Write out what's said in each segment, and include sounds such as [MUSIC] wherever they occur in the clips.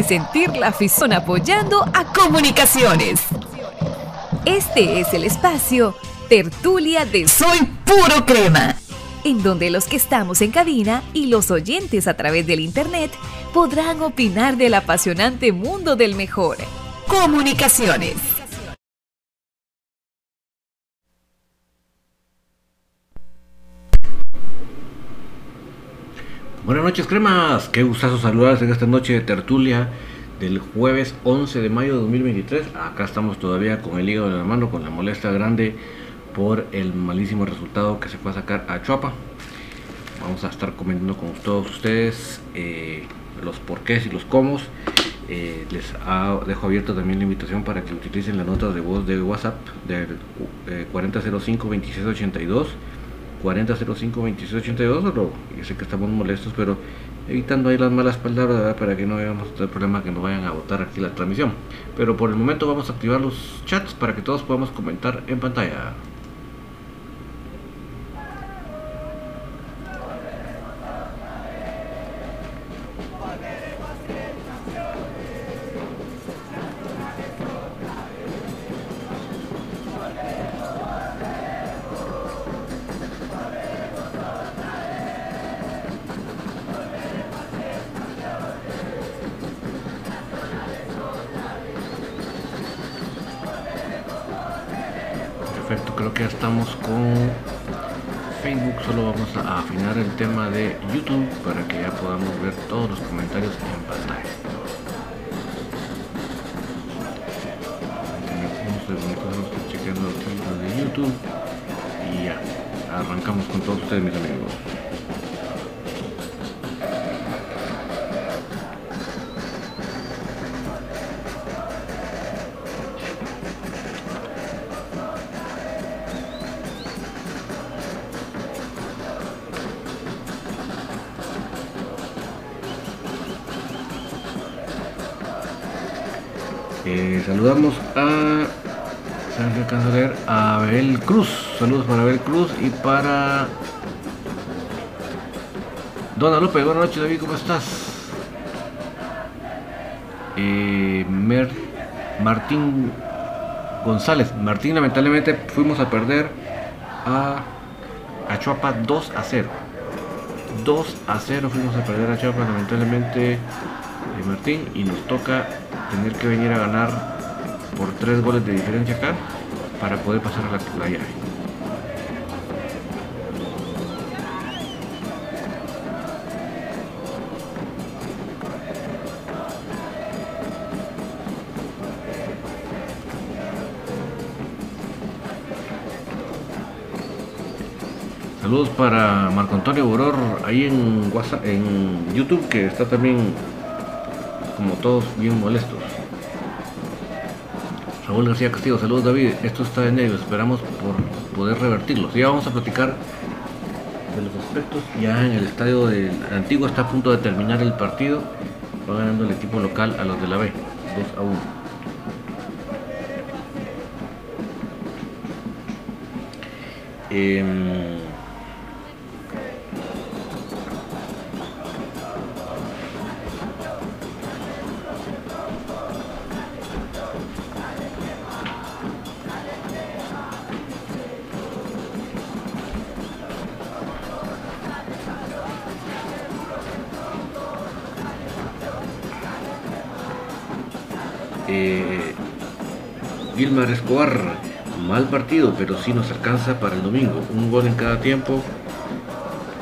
sentir la afición apoyando a comunicaciones. Este es el espacio Tertulia de Soy Puro Crema, en donde los que estamos en cabina y los oyentes a través del Internet podrán opinar del apasionante mundo del mejor. Comunicaciones. Buenas noches, cremas. Qué gustazo saludarles en esta noche de tertulia del jueves 11 de mayo de 2023. Acá estamos todavía con el hígado en la mano, con la molestia grande por el malísimo resultado que se fue a sacar a Chuapa. Vamos a estar comentando con todos ustedes eh, los porqués y los cómo. Eh, les dejo abierta también la invitación para que utilicen la nota de voz de WhatsApp del eh, 4005 2682 4005-2682, pero yo sé que estamos molestos, pero evitando ahí las malas palabras para que no hayamos el problema que nos vayan a votar aquí la transmisión. Pero por el momento vamos a activar los chats para que todos podamos comentar en pantalla. Eh, saludamos a a leer, a Abel Cruz. Saludos para Abel Cruz y para Dona López. Buenas noches, David, ¿cómo estás? Eh, Mer- Martín González. Martín, lamentablemente fuimos a perder a Achuapa 2 a 0. 2 a 0 fuimos a perder a Achuapa, lamentablemente, eh, Martín, y nos toca tener que venir a ganar por 3 goles de diferencia acá para poder pasar a la, la llave. Saludos para Marco Antonio Boror ahí en WhatsApp, en YouTube que está también como todos bien molestos. Raúl García Castillo, saludos David, esto está de nervios, esperamos por poder revertirlo. Ya vamos a platicar de los aspectos. Ya en el estadio del Antiguo está a punto de terminar el partido. Va ganando el equipo local a los de la B, 2 a 1. Em, eh, Gilmar Escobar, mal partido, pero sí nos alcanza para el domingo. Un gol en cada tiempo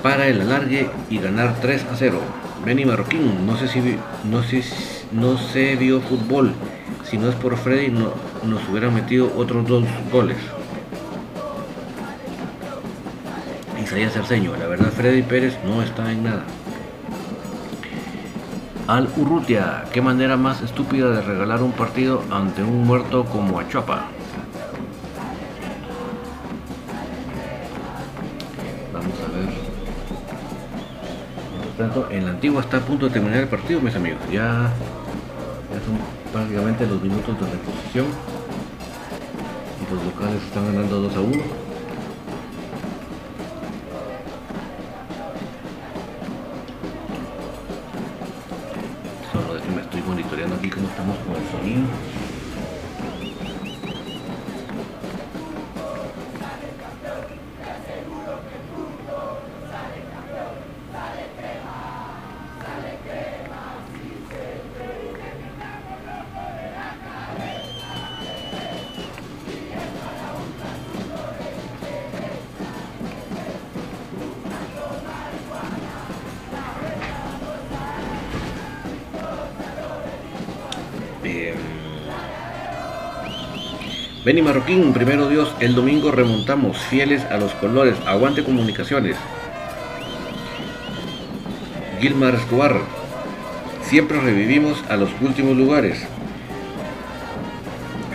para el alargue y ganar 3 a 0. Benny Marroquín, no sé si no se vio fútbol. Si no es por Freddy, no, nos hubieran metido otros dos goles. Isaías Cerceño, la verdad Freddy Pérez no está en nada. Al Urrutia, qué manera más estúpida de regalar un partido ante un muerto como Achuapa. Vamos a ver. Mientras tanto, en la antigua está a punto de terminar el partido, mis amigos. Ya, ya son prácticamente los minutos de reposición. Y los locales están ganando 2 a 1. Benny Marroquín, primero Dios, el domingo remontamos, fieles a los colores, aguante comunicaciones. Gilmar Escobar, siempre revivimos a los últimos lugares.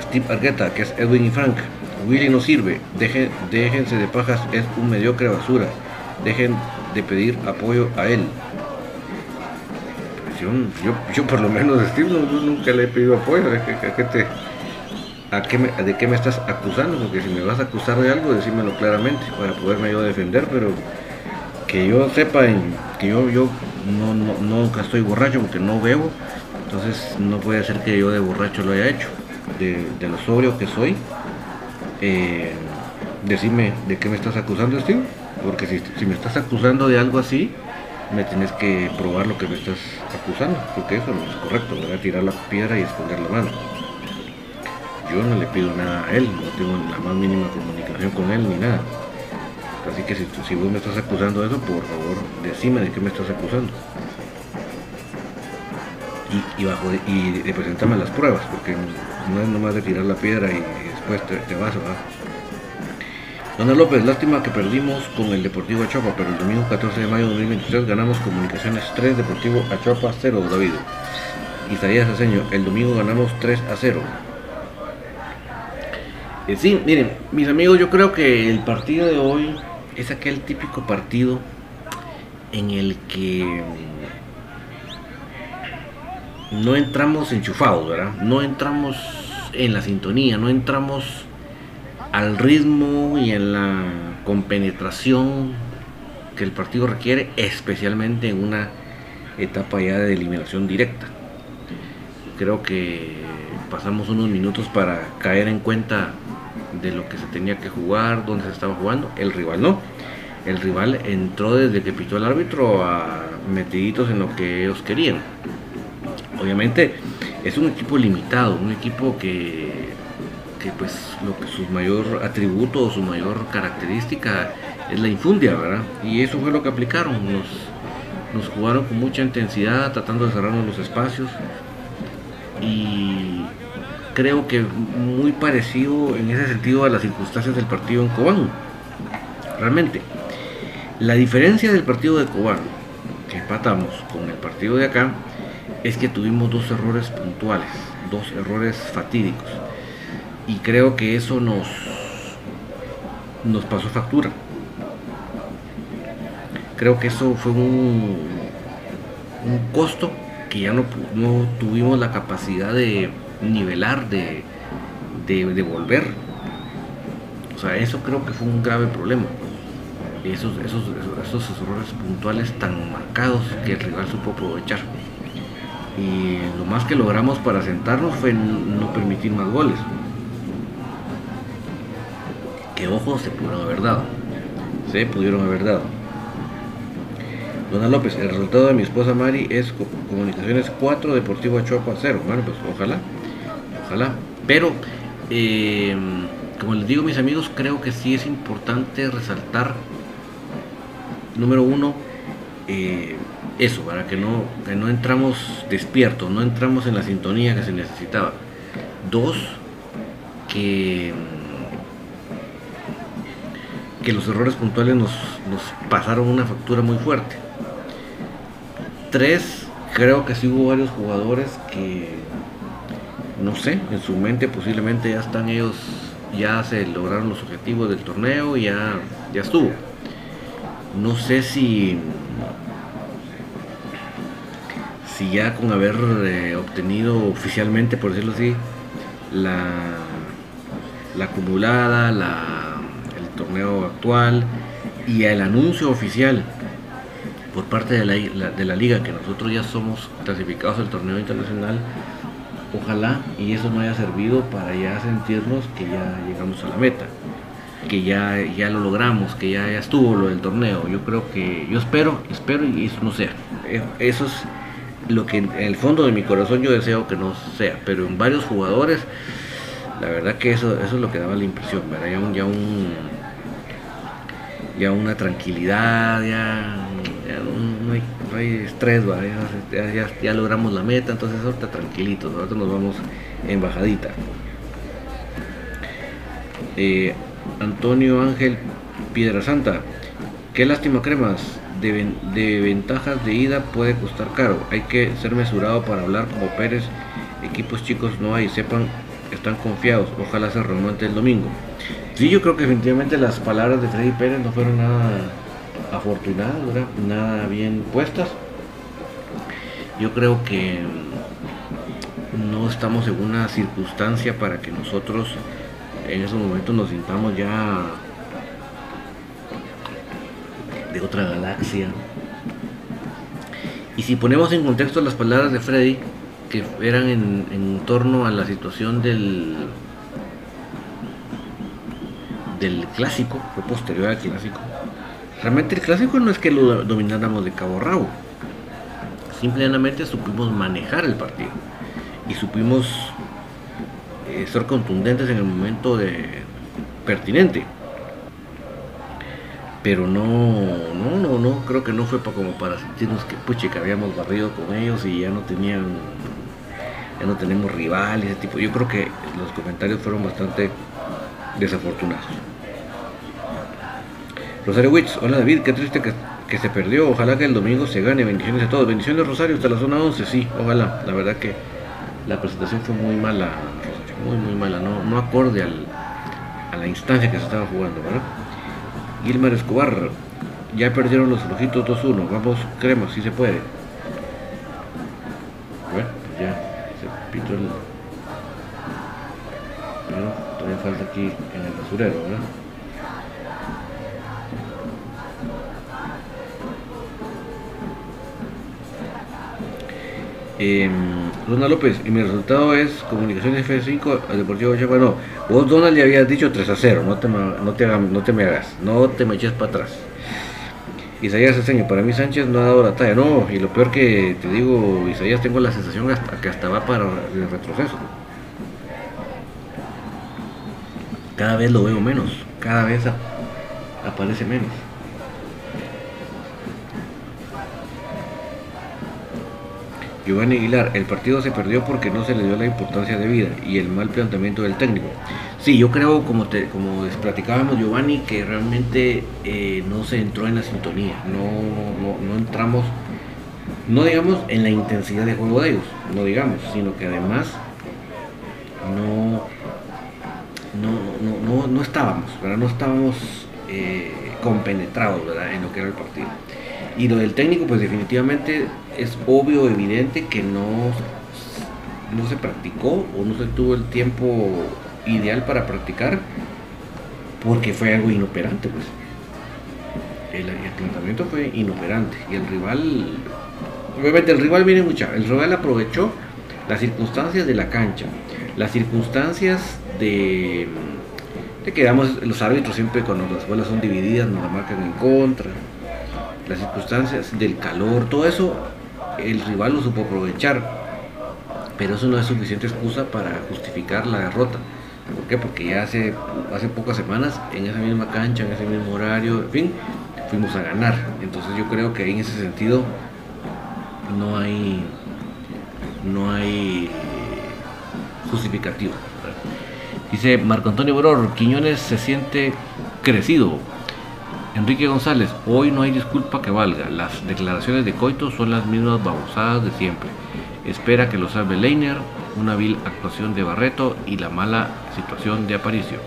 Steve Argueta, que es Edwin y Frank, Willy no sirve, Dejen, déjense de pajas, es un mediocre basura, dejen de pedir apoyo a él. Pues yo, por lo menos Steve nunca le he pedido apoyo, que, te ¿de qué me estás acusando? Porque si me vas a acusar de algo, decímelo claramente para poderme yo defender, pero que yo sepa que yo, yo no, nunca estoy borracho porque no bebo, entonces no puede ser que yo de borracho lo haya hecho. De, lo sobrio que soy, eh, decime de qué me estás acusando, Steve, porque si, me estás acusando de algo así, me tienes que probar lo que me estás acusando, porque eso no es correcto, tirar la piedra y esconder la mano yo no le pido nada a él, no tengo la más mínima comunicación con él ni nada. Así que si, si vos me estás acusando de eso, por favor, decime de qué me estás acusando. Y, bajo y, presentame las pruebas, porque no es nomás de tirar la piedra y, después te, vas, ¿verdad? Dona López, lástima que perdimos con el Deportivo Achopa, pero el domingo 14 de mayo de 2023 ganamos Comunicaciones 3, Deportivo Achopa 0, David. Isaías Aceño, el domingo ganamos 3 a 0. Eh, sí, miren, mis amigos, yo creo que el partido de hoy es aquel típico partido en el que no entramos enchufados, ¿verdad? No entramos en la sintonía, no entramos al ritmo y en la compenetración que el partido requiere, especialmente en una etapa ya de eliminación directa. Creo que pasamos unos minutos para caer en cuenta de lo que se tenía que jugar, dónde se estaba jugando, el rival no. El rival entró desde que pitó el árbitro a metiditos en lo que ellos querían. Obviamente es un equipo limitado, un equipo que, que pues lo que su mayor atributo o su mayor característica es la infundia, ¿verdad? Y eso fue lo que aplicaron. Nos, nos jugaron con mucha intensidad, tratando de cerrarnos los espacios. Y creo que muy parecido en ese sentido a las circunstancias del partido en Cobán. Realmente, la diferencia del partido de Cobán, que empatamos con el partido de acá, es que tuvimos dos errores puntuales, dos errores fatídicos. Y creo que eso nos, nos pasó factura. Creo que eso fue un, un costo que ya no, no tuvimos la capacidad de, nivelar, de, de, volver. O sea, eso creo que fue un grave problema. Esos, esos, esos, errores puntuales tan marcados que el rival supo aprovechar. Y lo más que logramos para sentarnos fue no permitir más goles. Que ojos se pudieron haber dado. Se pudieron haber dado. Dona López, el resultado de mi esposa Mari es Comunicaciones 4, Deportivo Achuapa 0. Bueno, pues ojalá Pero, eh, como les digo mis amigos, creo que sí es importante resaltar, número uno, eh, eso, para que no, no entramos despiertos, no entramos en la sintonía que se necesitaba. Dos, que, que los errores puntuales nos, nos pasaron una factura muy fuerte. Tres, creo que sí hubo varios jugadores que no sé, en su mente posiblemente ya están ellos, ya se lograron los objetivos del torneo, ya, ya estuvo. No sé si, si ya con haber eh, obtenido oficialmente, por decirlo así, la, la acumulada, la, el torneo actual y el anuncio oficial por parte de la, de la liga que nosotros ya somos clasificados al torneo internacional Ojalá y eso no haya servido para ya sentirnos que ya llegamos a la meta, que ya, ya lo logramos, que ya, ya estuvo lo del torneo. Yo creo que, yo espero, espero y eso no sea. Eh, eso es lo que en el fondo de mi corazón yo deseo que no sea, pero en varios jugadores, la verdad que eso, eso es lo que daba la impresión, ¿verdad? Ya un, ya un ya una tranquilidad, ya, hay, estrés, ya, logramos la meta, entonces ahorita tranquilitos, ahorita nos vamos en bajadita. Eh, Antonio Ángel Piedra Santa, qué lástima cremas, de, de, ventajas de ida puede costar caro, hay que ser mesurado para hablar como Pérez, equipos chicos no hay, sepan, están confiados, ojalá se remonte el domingo. Sí, yo creo que definitivamente las palabras de Freddy Pérez no fueron nada afortunadas, nada bien puestas. Yo creo que no estamos en una circunstancia para que nosotros en esos momentos nos sintamos ya de otra galaxia. Y si ponemos en contexto las palabras de Freddy, que eran en, en torno a la situación del del clásico, fue posterior al clásico. Realmente el clásico no es que lo domináramos de cabo rabo, simplemente supimos manejar el partido y supimos eh, ser contundentes en el momento de pertinente. Pero no, no, no, no, creo que no fue como para sentirnos que puche que habíamos barrido con ellos y ya no tenían, ya no tenemos rivales, ese tipo. Yo creo que los comentarios fueron bastante desafortunados. Rosario Witz, hola David, qué triste que, se perdió. Ojalá que el domingo se gane. Bendiciones a todos. Bendiciones Rosario hasta la zona 11, sí, ojalá. La verdad que la presentación fue muy mala, muy, muy mala, no, no acorde a la instancia que se estaba jugando, ¿verdad? Gilmar Escobar, ya perdieron los flojitos 2-1. Vamos, creemos, si se puede. Bueno, pues ya se pitó el. Pero todavía falta aquí en el basurero, ¿verdad? Eh, López, y mi resultado es Comunicaciones F5 al Deportivo Chiapas. No, vos Donald le habías dicho 3 a 0, no te, no te, no te me hagas, no te me eches para atrás. Isaías Aceño, para mí Sánchez no ha dado la talla, no, y lo peor que te digo, Isaías, tengo la sensación hasta, que hasta va para el retroceso. Cada vez lo veo menos, cada vez aparece menos. Giovanni Aguilar, el partido se perdió porque no se le dio la importancia de vida y el mal planteamiento del técnico. Sí, yo creo, como, te, como platicábamos Giovanni, que realmente eh, no se entró en la sintonía, no, no, entramos, no digamos en la intensidad de juego de ellos, no digamos, sino que además no, no, no, estábamos, ¿verdad? no estábamos eh, compenetrados en lo que era el partido. Y lo del técnico, pues definitivamente es obvio, evidente que no, no se practicó o no se tuvo el tiempo ideal para practicar porque fue algo inoperante, pues. El, el fue inoperante y el rival, obviamente el rival viene mucha, el rival aprovechó las circunstancias de la cancha, las circunstancias de, que damos los árbitros siempre cuando las bolas son divididas nos la marcan en contra, las circunstancias del calor, todo eso el rival lo supo aprovechar, pero eso no es suficiente excusa para justificar la derrota. ¿Por qué? Porque ya hace, hace pocas semanas, en esa misma cancha, en ese mismo horario, en fin, fuimos a ganar. Entonces yo creo que en ese sentido no hay, no hay justificativo. Dice Marco Antonio Bror, Quiñones se siente crecido, Enrique González, hoy no hay disculpa que valga. Las declaraciones de Coito son las mismas babosadas de siempre. Espera que lo salve Leiner, una vil actuación de Barreto y la mala situación de Aparicio.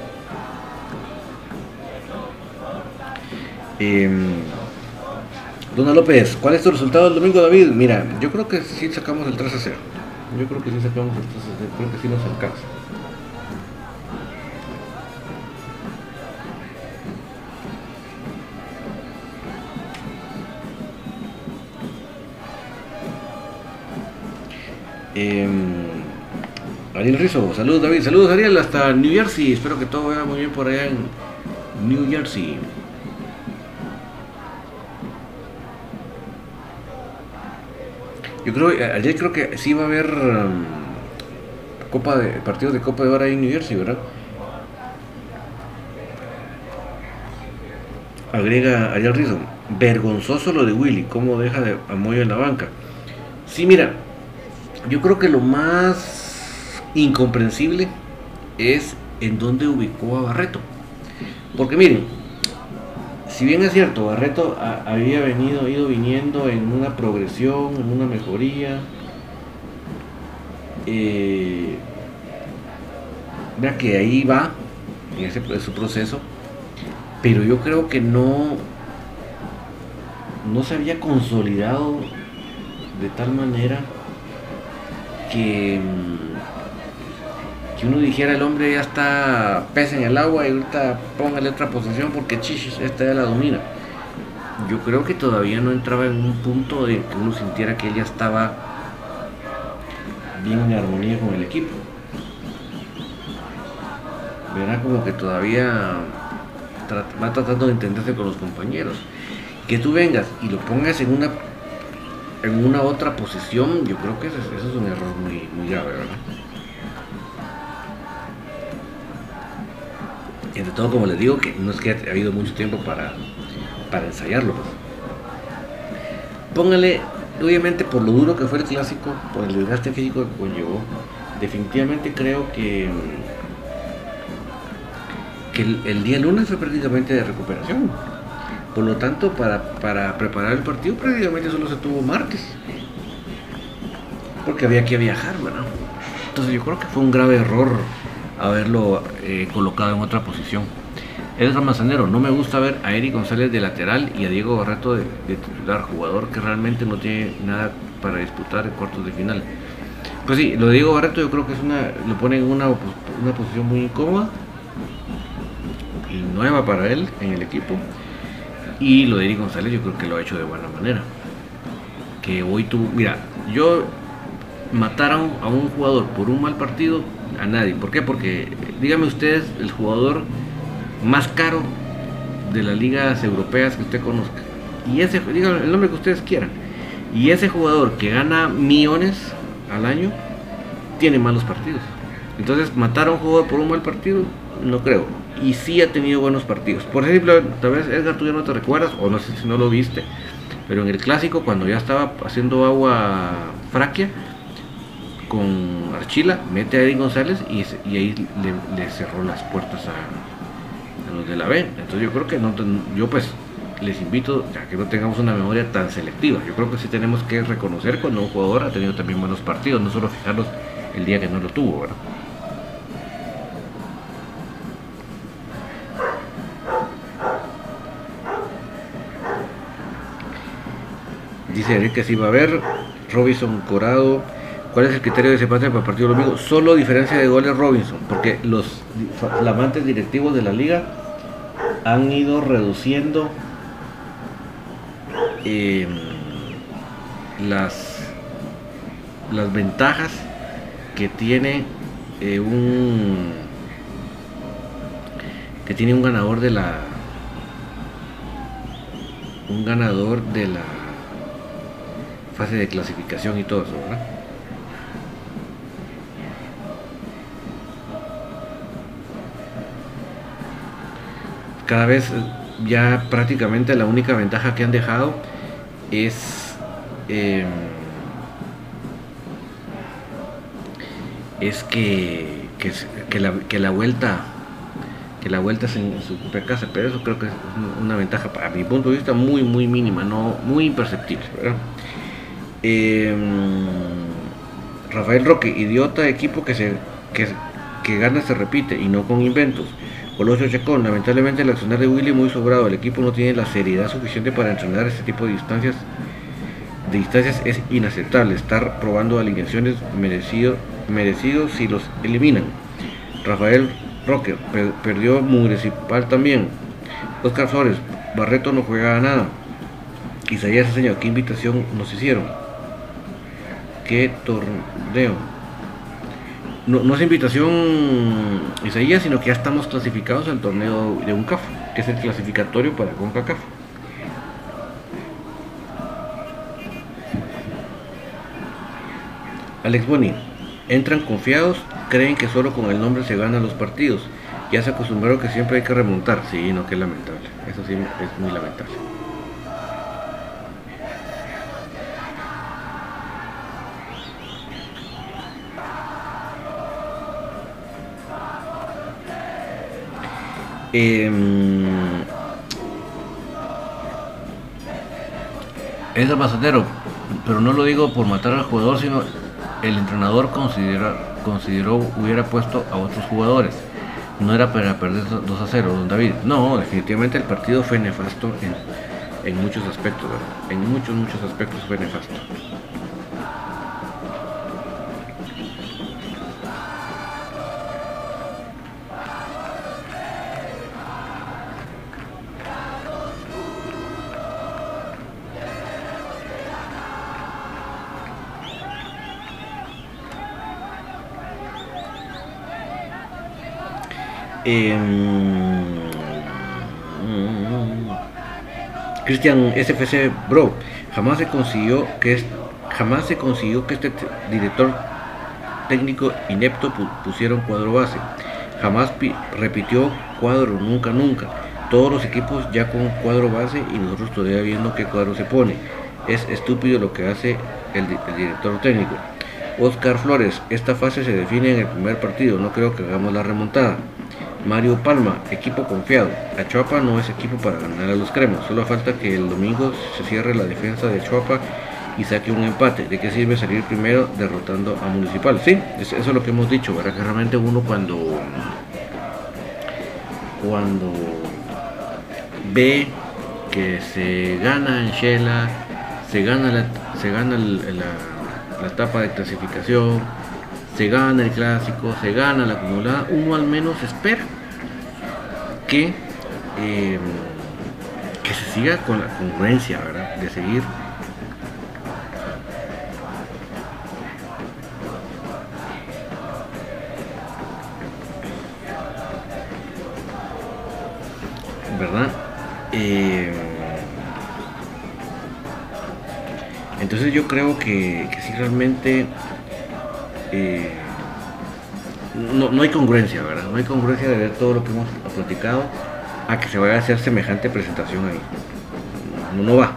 Eh, Dona López, ¿cuál es tu resultado el domingo, David? Mira, yo creo que sí sacamos el 3 a 0. Yo creo que sí sacamos el 3 a 0. Creo que sí nos alcanza. Em, Ariel Rizzo, saludos David, saludos Ariel hasta New Jersey, espero que todo vaya muy bien por allá en New Jersey. Yo creo, ayer creo que sí va a haber um, Copa de partidos de Copa de Oro en New Jersey, ¿verdad? Agrega Ariel Rizzo, vergonzoso lo de Willy, cómo deja de a en la banca. Sí, mira, yo creo que lo más incomprensible es en dónde ubicó a Barreto. Porque miren, si bien es cierto, Barreto había venido, ido viniendo en una progresión, en una mejoría, eh, vea que ahí va, en ese, su proceso, pero yo creo que no, no se había consolidado de tal manera que, que uno dijera el hombre ya está pez en el agua y ahorita póngale otra posición porque chichis, esta ya la domina. Yo creo que todavía no entraba en un punto de que uno sintiera que él ya estaba bien en armonía con el equipo. Verá como que todavía va tratando de entenderse con los compañeros. Que tú vengas y lo pongas en una en una otra posición, yo creo que eso, es un error muy, muy grave, ¿verdad? Entre todo, como les digo, que no es que ha habido mucho tiempo para, para ensayarlo. Pues. Póngale, obviamente por lo duro que fue el clásico, por el desgaste físico que conllevó, definitivamente creo que, que el día lunes fue prácticamente de recuperación por lo tanto, para, preparar el partido prácticamente solo se tuvo martes. Porque había que viajar, ¿verdad? Entonces yo creo que fue un grave error haberlo eh, colocado en otra posición. Es Ramazanero, no me gusta ver a Eric González de lateral y a Diego Barreto de, titular, jugador que realmente no tiene nada para disputar en cuartos de final. Pues sí, lo de Diego Barreto yo creo que es una, lo pone en una, una posición muy incómoda y nueva para él en el equipo. Y lo de Eric González yo creo que lo ha hecho de buena manera. Que hoy tú, mira, yo mataron a un jugador por un mal partido a nadie. ¿Por qué? Porque dígame ustedes el jugador más caro de las ligas europeas que usted conozca. Y ese, díganme el nombre que ustedes quieran. Y ese jugador que gana millones al año tiene malos partidos. Entonces, matar a un jugador por un mal partido, no creo y sí ha tenido buenos partidos. Por ejemplo, tal vez Edgar tú ya no te recuerdas o no sé si no lo viste, pero en el clásico cuando ya estaba haciendo agua fraquia con Archila, mete a Eddie González y, ahí le, cerró las puertas a, los de la B. Entonces yo creo que no, yo pues les invito a que no tengamos una memoria tan selectiva. Yo creo que sí tenemos que reconocer cuando un jugador ha tenido también buenos partidos, no solo fijarnos el día que no lo tuvo, ¿verdad? Que si va a haber. Robinson Corado. ¿Cuál es el criterio de ese para el partido domingo? Solo diferencia de goles Robinson, porque los flamantes directivos de la liga han ido reduciendo em, las, las ventajas que tiene eh, un que tiene un ganador de la un ganador de la fase de clasificación y todo eso, ¿verdad? Cada vez ya prácticamente la única ventaja que han dejado es em, es que, que, la, que, la, vuelta que la vuelta es en, su propia casa pero eso creo que es una ventaja a mi punto de vista muy muy mínima no muy imperceptible ¿verdad? Em, Rafael Roque, idiota equipo que, se, que, gana se repite y no con inventos. Colosio Chacón, lamentablemente el accionar de Willy muy sobrado, el equipo no tiene la seriedad suficiente para entrenar este tipo de distancias. De distancias es inaceptable estar probando alineaciones merecido, merecidos si los eliminan. Rafael Roque perdió Municipal también. Oscar Flores, Barreto no juega a nada. Isaías enseñó qué invitación nos hicieron qué torneo. no, es invitación Isaías, sino que ya estamos clasificados al torneo de UNCAF, que es el clasificatorio para CONCACAF. Alex Boni, entran confiados, creen que solo con el nombre se ganan los partidos. Ya se acostumbraron que siempre hay que remontar. Sí, no, que lamentable. Eso sí es muy lamentable. Eh, es apasadero, pero no lo digo por matar al jugador, sino el entrenador consideró hubiera puesto a otros jugadores. No era para perder 2 a 0, don David. No, definitivamente el partido fue nefasto en, en muchos aspectos, En muchos, muchos aspectos fue nefasto. Em, Cristian SFC Bro, jamás se consiguió que jamás se consiguió que este director técnico inepto pusiera un cuadro base. Jamás repitió cuadro, nunca, nunca. Todos los equipos ya con cuadro base y nosotros todavía viendo qué cuadro se pone. Es estúpido lo que hace el director técnico. Oscar Flores, esta fase se define en el primer partido, no creo que hagamos la remontada. Mario Palma, equipo confiado. Achuapa no es equipo para ganar a los cremas. Solo falta que el domingo se cierre la defensa de Achuapa y saque un empate. ¿De qué sirve salir primero derrotando a Municipal? Sí, eso es lo que hemos dicho, ¿verdad? Que realmente uno cuando cuando ve que se gana en Shela, se gana la, se gana la, la etapa de clasificación, se gana el clásico, se gana la acumulada, uno al menos espera que, em, que se siga con la congruencia, ¿verdad? De seguir ¿verdad? Em, entonces yo creo que, que si realmente eh, no, no, hay congruencia, ¿verdad? No hay congruencia de ver todo lo que hemos platicado a que se vaya a hacer semejante presentación ahí. No, no va.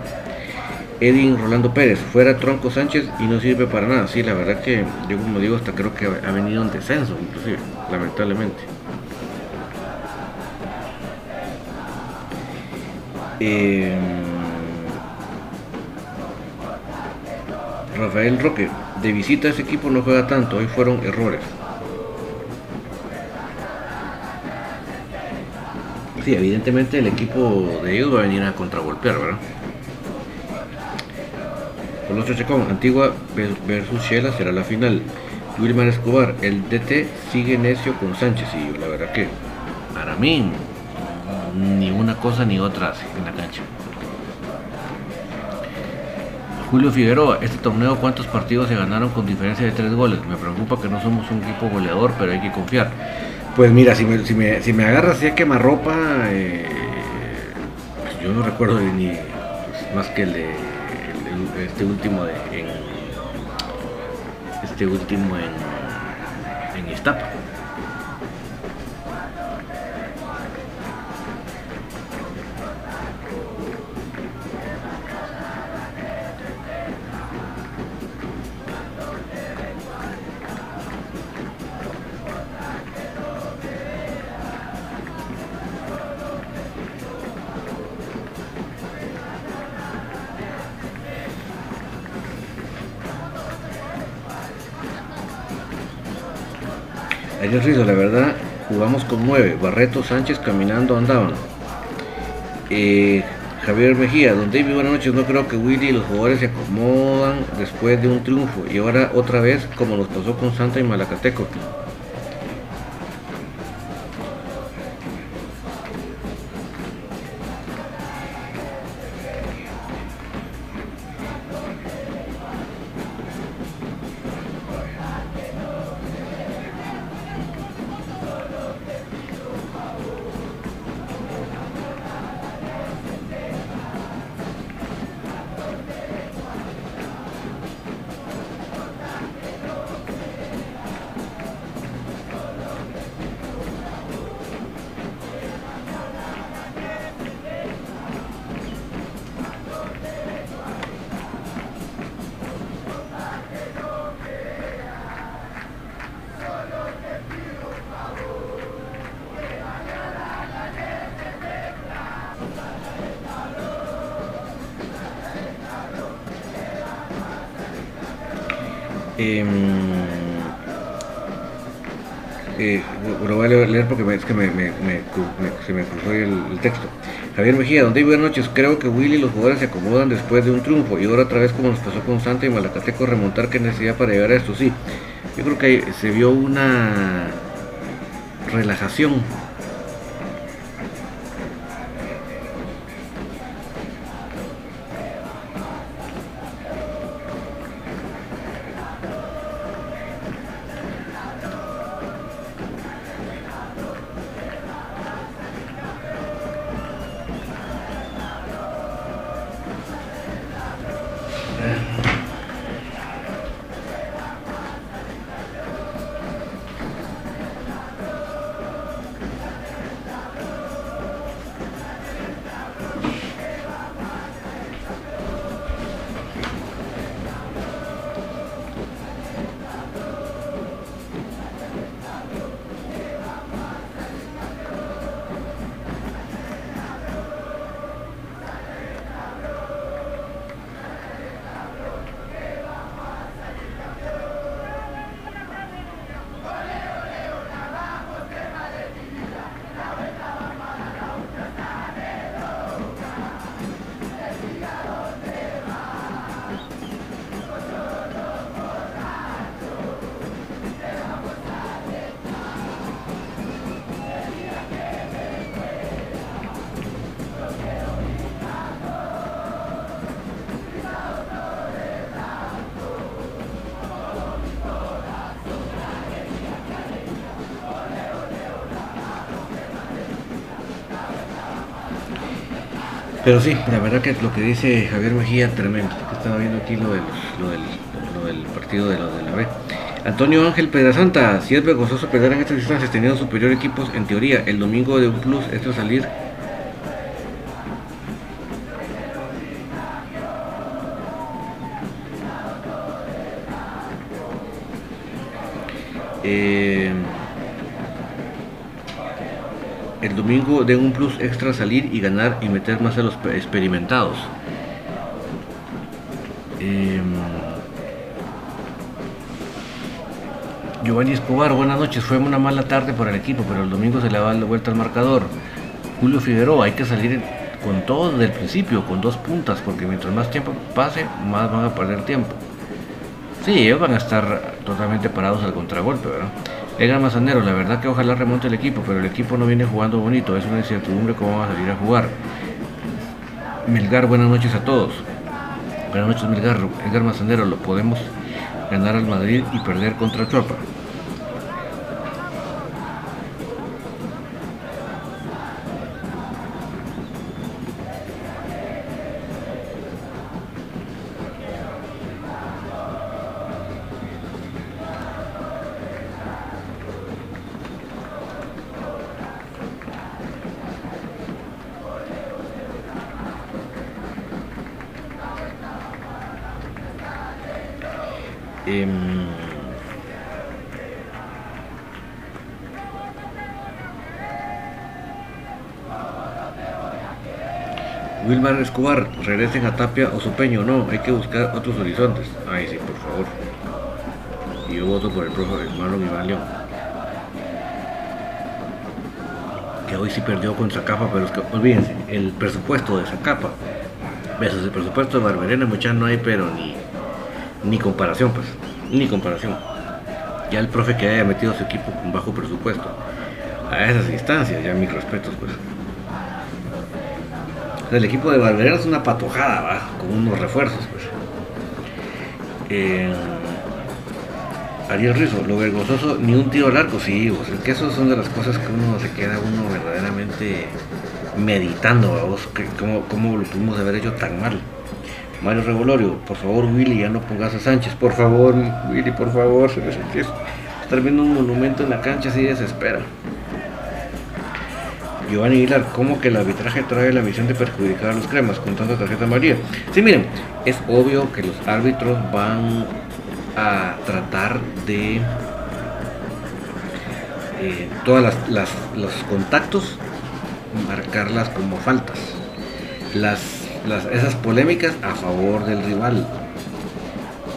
Edwin Rolando Pérez, fuera Tronco Sánchez y no sirve para nada. Sí, la verdad que yo como digo, hasta creo que ha venido en descenso, inclusive, lamentablemente. Eh, Rafael Roque, de visita ese equipo no juega tanto, hoy fueron errores. Sí, evidentemente el equipo de ellos va a venir a contragolpear, ¿verdad? otro Chacón, Antigua versus Shela será la final. Wilmar Escobar, el DT sigue necio con Sánchez y la verdad que para mí ni una cosa ni otra en la cancha. Julio Figueroa, este torneo cuántos partidos se ganaron con diferencia de tres goles. Me preocupa que no somos un equipo goleador, pero hay que confiar. Pues mira, si me, si me, si me agarras así a quemarropa, eh, pues yo no recuerdo ni pues, más que el de este último de este último en, en Estapa. Ayer Rizo, la verdad, jugamos con nueve. Barreto, Sánchez caminando andaban. Eh, Javier Mejía, don David, buenas noches. No creo que Willy y los jugadores se acomodan después de un triunfo. Y ahora otra vez, como nos pasó con Santa y Malacateco. Eh, eh, lo voy a leer porque es que me, se me cruzó el, texto. Javier Mejía, donde buenas noches. Creo que Willy y los jugadores se acomodan después de un triunfo y ahora otra vez como nos pasó con Santa y Malacateco remontar qué necesidad para llegar a esto. Sí, yo creo que se vio una relajación Pero sí, la verdad que lo que dice Javier Mejía, tremendo. Estaba viendo aquí lo del, partido de, lo de la B. Antonio Ángel Pedrasanta, si es vergonzoso perder en estas instancias teniendo superior equipos, en teoría, el domingo de un plus, esto salir eh, domingo de un plus extra salir y ganar y meter más a los experimentados. Em, Giovanni Escobar, buenas noches. Fue una mala tarde para el equipo, pero el domingo se le va la vuelta al marcador. Julio Figueroa, hay que salir con todo desde el principio, con dos puntas, porque mientras más tiempo pase, más van a perder tiempo. Sí, ellos van a estar totalmente parados al contragolpe, ¿verdad? Edgar Mazanero, la verdad que ojalá remonte el equipo, pero el equipo no viene jugando bonito, es una incertidumbre cómo va a salir a jugar. Melgar, buenas noches a todos. Buenas noches Melgar, Edgar Mazanero, lo podemos ganar al Madrid y perder contra Tropa. Wilmar Escobar, regresen a Tapia o Supeño, no, hay que buscar otros horizontes. Ay, sí, por favor. Y yo voto por el profe Marlon Iván. Que hoy sí perdió con Zacapa, pero es que olvídense, el presupuesto de Zacapa versus el presupuesto de Barberena, muchachos, no hay, pero ni, ni comparación, pues, ni comparación. Ya el profe que haya metido a su equipo con bajo presupuesto a esas instancias, ya mis respetos, pues el equipo de Valverde es una patojada, ¿va? con unos refuerzos. Pues. Eh, Ariel Rizzo, lo vergonzoso, ni un tiro largo, sí, pues, es que esas son de las cosas que uno se queda uno verdaderamente meditando, vos, cómo, cómo lo pudimos haber hecho tan mal. Mario Revolorio, por favor Willy, ya no pongas a Sánchez, por favor Willy, por favor, estar viendo un monumento en la cancha así desespera. Giovanni Aguilar, ¿cómo que el arbitraje trae la misión de perjudicar a los cremas con tanta tarjeta amarilla? Sí, miren, es obvio que los árbitros van a tratar de eh, todas las, los contactos marcarlas como faltas. Las, esas polémicas a favor del rival.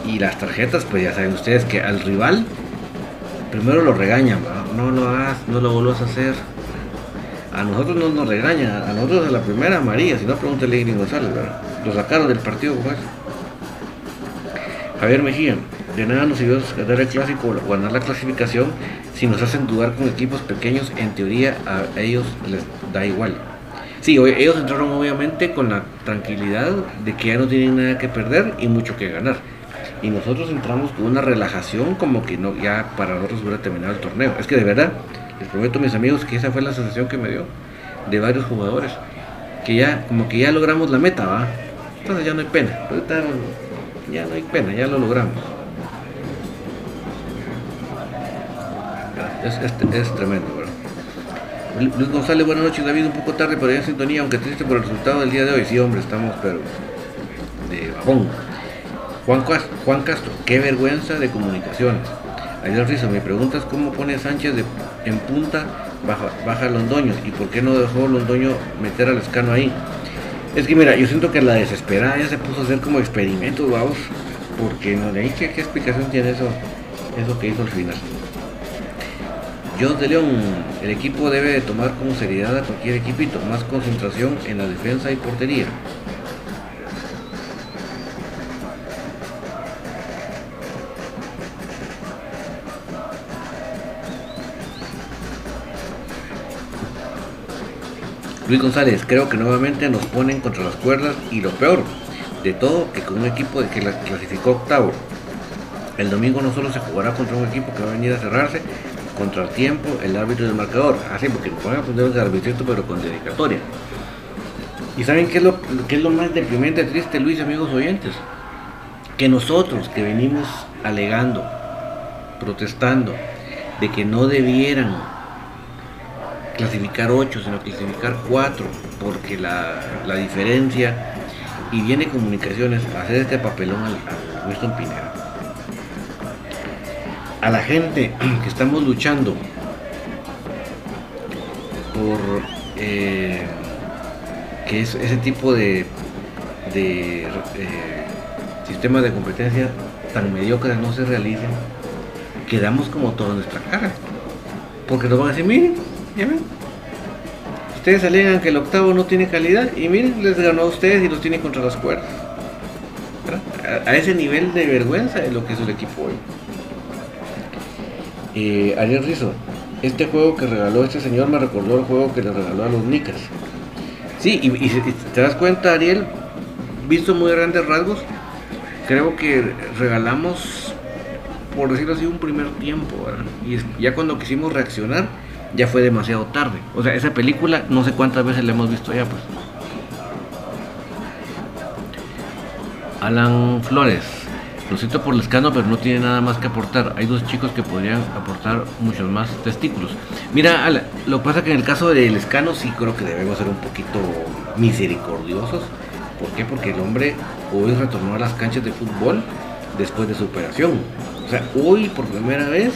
Y las tarjetas, pues ya saben ustedes que al rival primero lo regañan, no lo hagas, no lo vuelvas a hacer. A nosotros no nos regañan, a nosotros a la primera María, si no pregúntale a González, ¿verdad? Lo sacaron del partido como Javier Mejía, de nada nos sirvió ganar el clásico o ganar la clasificación si nos hacen dudar con equipos pequeños, en teoría a ellos les da igual. Sí, ellos entraron obviamente con la tranquilidad de que ya no tienen nada que perder y mucho que ganar. Y nosotros entramos con una relajación como que no ya para nosotros hubiera terminado el torneo. Es que de verdad, les prometo a mis amigos que esa fue la sensación que me dio de varios jugadores. Que ya, como que ya logramos la meta, ¿va? Entonces ya no hay pena. ya no hay pena, ya lo logramos. Es, es tremendo, ¿verdad? Luis González, buenas noches David, un poco tarde pero ya en sintonía, aunque triste por el resultado del día de hoy. Sí, hombre, estamos pero de bajón. Juan, Juan Castro, qué vergüenza de comunicaciones. Ayer Rizo, me preguntas cómo pone Sánchez en punta, baja, baja Londoño y por qué no dejó Londoño meter al escano ahí. Es que mira, yo siento que la desesperada ya se puso a hacer como experimentos, vamos, porque no de qué, qué explicación tiene eso, eso que hizo al final. John de León, el equipo debe tomar como seriedad a cualquier equipito, más concentración en la defensa y portería. Luis González, creo que nuevamente nos ponen contra las cuerdas y lo peor de todo, que con un equipo que clasificó octavo. El domingo no solo se jugará contra un equipo que va a venir a cerrarse, contra el tiempo, el árbitro del marcador. Así, porque lo pueden poner de arbitrito, pero con dedicatoria. ¿Y saben qué es, lo, qué es lo más deprimente, triste, Luis, amigos oyentes? Que nosotros que venimos alegando, protestando, de que no debieran clasificar 8, sino clasificar 4, porque la, la diferencia, y viene comunicaciones a hacer este papelón al, al Winston Pineda a la gente que estamos luchando por eh, que ese tipo de, de eh, sistemas de competencia tan mediocres no se realicen, quedamos como toda nuestra cara. Porque nos van a decir, miren, ya ustedes alegan que el octavo no tiene calidad y miren, les ganó a ustedes y los tiene contra las cuerdas. A, a, ese nivel de vergüenza es lo que es el equipo hoy. Eh, Ariel Rizzo, este juego que regaló este señor me recordó el juego que le regaló a los Nicas. Sí, y, te das cuenta, Ariel, visto muy grandes rasgos, creo que regalamos, por decirlo así, un primer tiempo, Y ya cuando quisimos reaccionar, ya fue demasiado tarde. O sea, esa película no sé cuántas veces la hemos visto ya, pues. Alan Flores, lo siento por el escano, pero no tiene nada más que aportar. Hay dos chicos que podrían aportar muchos más testículos. Mira, lo que pasa que en el caso del escano sí creo que debemos ser un poquito misericordiosos. ¿Por qué? Porque el hombre hoy retornó a las canchas de fútbol después de su operación. O sea, hoy por primera vez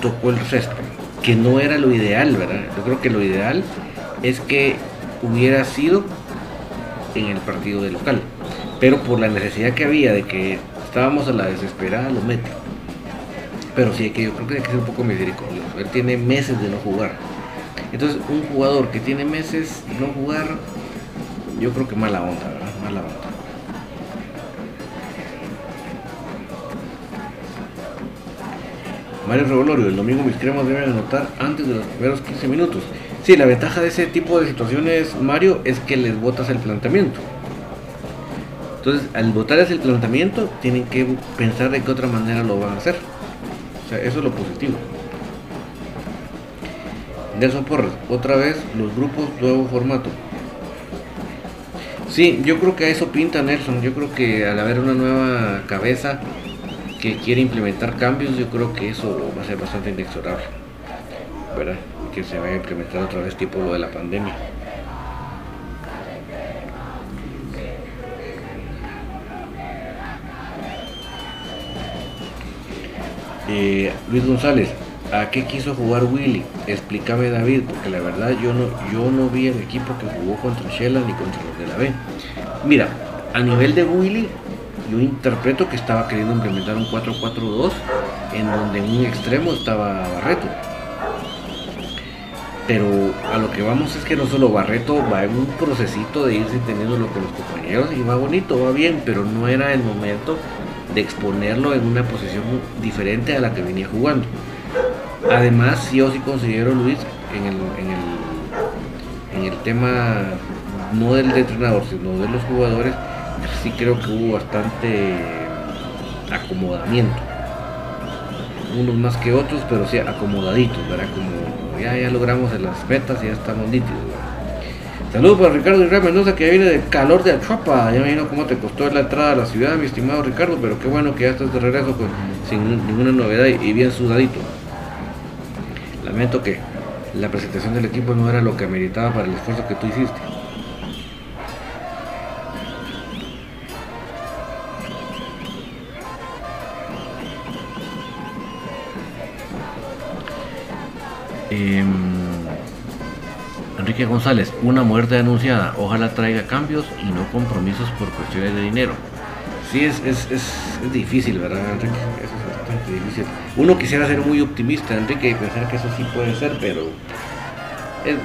tocó el césped, que no era lo ideal, ¿verdad? Yo creo que lo ideal es que hubiera sido en el partido de local pero por la necesidad que había de que estábamos a la desesperada, lo mete. Pero sí, que yo creo que hay que ser un poco misericordioso. Él tiene meses de no jugar. Entonces, un jugador que tiene meses de no jugar, yo creo que mala onda, ¿verdad? Mala onda. Mario Revolorio, el domingo mis cremas deben anotar antes de los primeros 15 minutos. Sí, la ventaja de ese tipo de situaciones, Mario, es que les botas el planteamiento. Entonces, al votar ese planteamiento, tienen que pensar de qué otra manera lo van a hacer. O sea, eso es lo positivo. Nelson Porras, otra vez los grupos, nuevo formato. Sí, yo creo que a eso pinta Nelson. Yo creo que al haber una nueva cabeza que quiere implementar cambios, yo creo que eso va a ser bastante inexorable. ¿Verdad? Que se vaya a implementar otra vez tipo lo de la pandemia. Eh, Luis González, ¿a qué quiso jugar Willy? Explícame David, porque la verdad yo no, yo no vi el equipo que jugó contra Shela ni contra los de la B. Mira, a nivel de Willy, yo interpreto que estaba queriendo implementar un 4-4-2 en donde en un extremo estaba Barreto. Pero a lo que vamos es que no solo Barreto va en un procesito de irse teniéndolo con los compañeros y va bonito, va bien, pero no era el momento de exponerlo en una posición diferente a la que venía jugando. Además, yo sí considero, Luis, en el, en el, en el tema no del entrenador, sino de los jugadores, sí creo que hubo bastante acomodamiento. Unos más que otros, pero sí acomodaditos, ¿verdad? Como ya, ya logramos las metas y ya estamos nítidos, Saludos para Ricardo Israel Mendoza que viene del calor de Achuapa. Ya me imagino cómo te costó la entrada a la ciudad, mi estimado Ricardo, pero qué bueno que ya estás de regreso con, sin ninguna novedad y bien sudadito. Lamento que la presentación del equipo no era lo que ameritaba para el esfuerzo que tú hiciste. Em, Enrique González, una muerte anunciada, ojalá traiga cambios y no compromisos por cuestiones de dinero. Sí, es, es, es, difícil, ¿verdad, Enrique? Eso es bastante difícil. Uno quisiera ser muy optimista, Enrique, y pensar que eso sí puede ser, pero es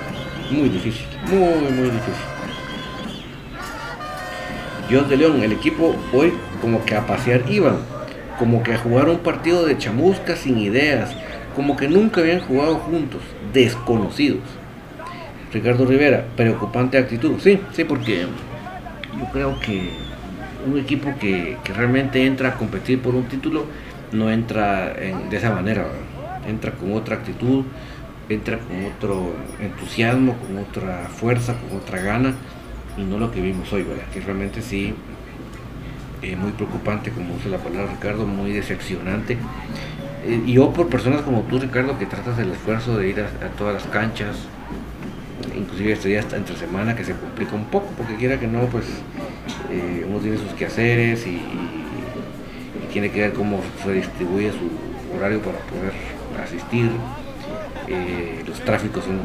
muy difícil, muy, muy difícil. Dios de León, el equipo hoy como que a pasear iban, como que a jugar un partido de chamusca sin ideas, como que nunca habían jugado juntos, desconocidos. Ricardo Rivera, preocupante actitud. Sí, sí, porque yo creo que un equipo que, realmente entra a competir por un título no entra de esa manera, entra con otra actitud, entra con otro entusiasmo, con otra fuerza, con otra gana y no lo que vimos hoy, ¿verdad? que realmente sí, eh, muy preocupante, como usa la palabra Ricardo, muy decepcionante. Eh, y yo por personas como tú, Ricardo, que tratas del esfuerzo de ir a, todas las canchas, inclusive día hasta entre semana que se complica un poco, porque quiera que no, pues eh, uno tiene sus quehaceres y, tiene que ver cómo se distribuye su horario para poder asistir. Eh, los tráficos son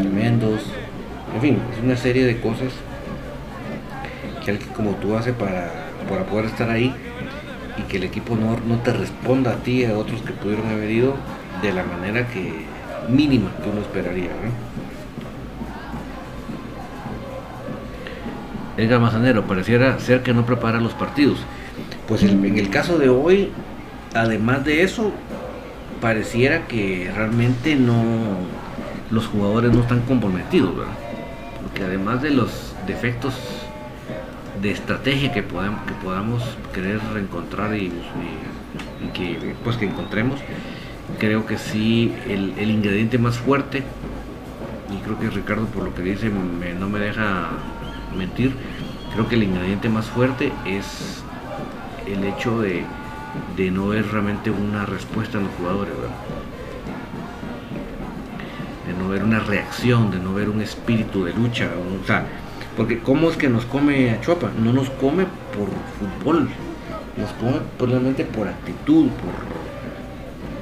tremendos, en fin, es una serie de cosas que alguien como tú hace para, para poder estar ahí y que el equipo no, no te responda a ti y a otros que pudieron haber ido de la manera que mínima que uno esperaría. Edgar Mazanero, pareciera ser que no prepara los partidos. Pues en el caso de hoy, además de eso, pareciera que realmente no los jugadores no están comprometidos, ¿verdad? Porque además de los defectos de estrategia que podamos, que podamos querer reencontrar y, que pues que encontremos, creo que sí el, el, ingrediente más fuerte, y creo que Ricardo por lo que dice no me deja mentir, creo que el ingrediente más fuerte es el hecho de, no ver realmente una respuesta en los jugadores, de no ver una reacción, de no ver un espíritu de lucha, o sea, porque ¿cómo es que nos come a Chuapa? No nos come por fútbol, nos come probablemente por actitud,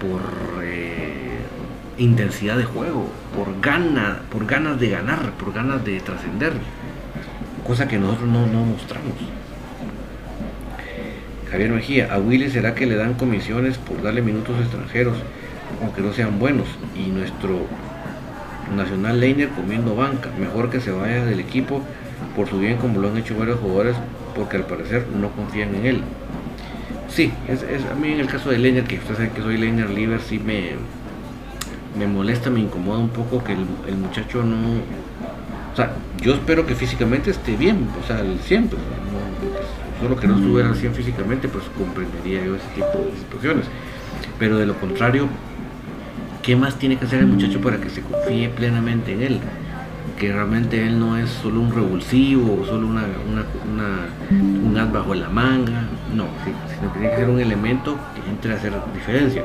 por, por eh, intensidad de juego, por gana, por ganas de ganar, por ganas de trascender cosa que nosotros no, mostramos. Javier Mejía, a Willy será que le dan comisiones por darle minutos extranjeros, aunque no sean buenos, y nuestro Nacional Leiner comiendo banca, mejor que se vaya del equipo por su bien como lo han hecho varios jugadores, porque al parecer no confían en él. Sí, es, a mí en el caso de Leiner, que ustedes saben que soy Leiner Liver, sí me, me molesta, me incomoda un poco que el muchacho no, o sea, yo espero que físicamente esté bien, o sea, el 100, pues, solo que no estuviera al 100 físicamente, pues comprendería yo ese tipo de situaciones. Pero de lo contrario, ¿qué más tiene que hacer el muchacho para que se confíe plenamente en él? Que realmente él no es solo un revulsivo o solo una, un as bajo la manga, no, sino que tiene que ser un elemento que entre a hacer diferencia.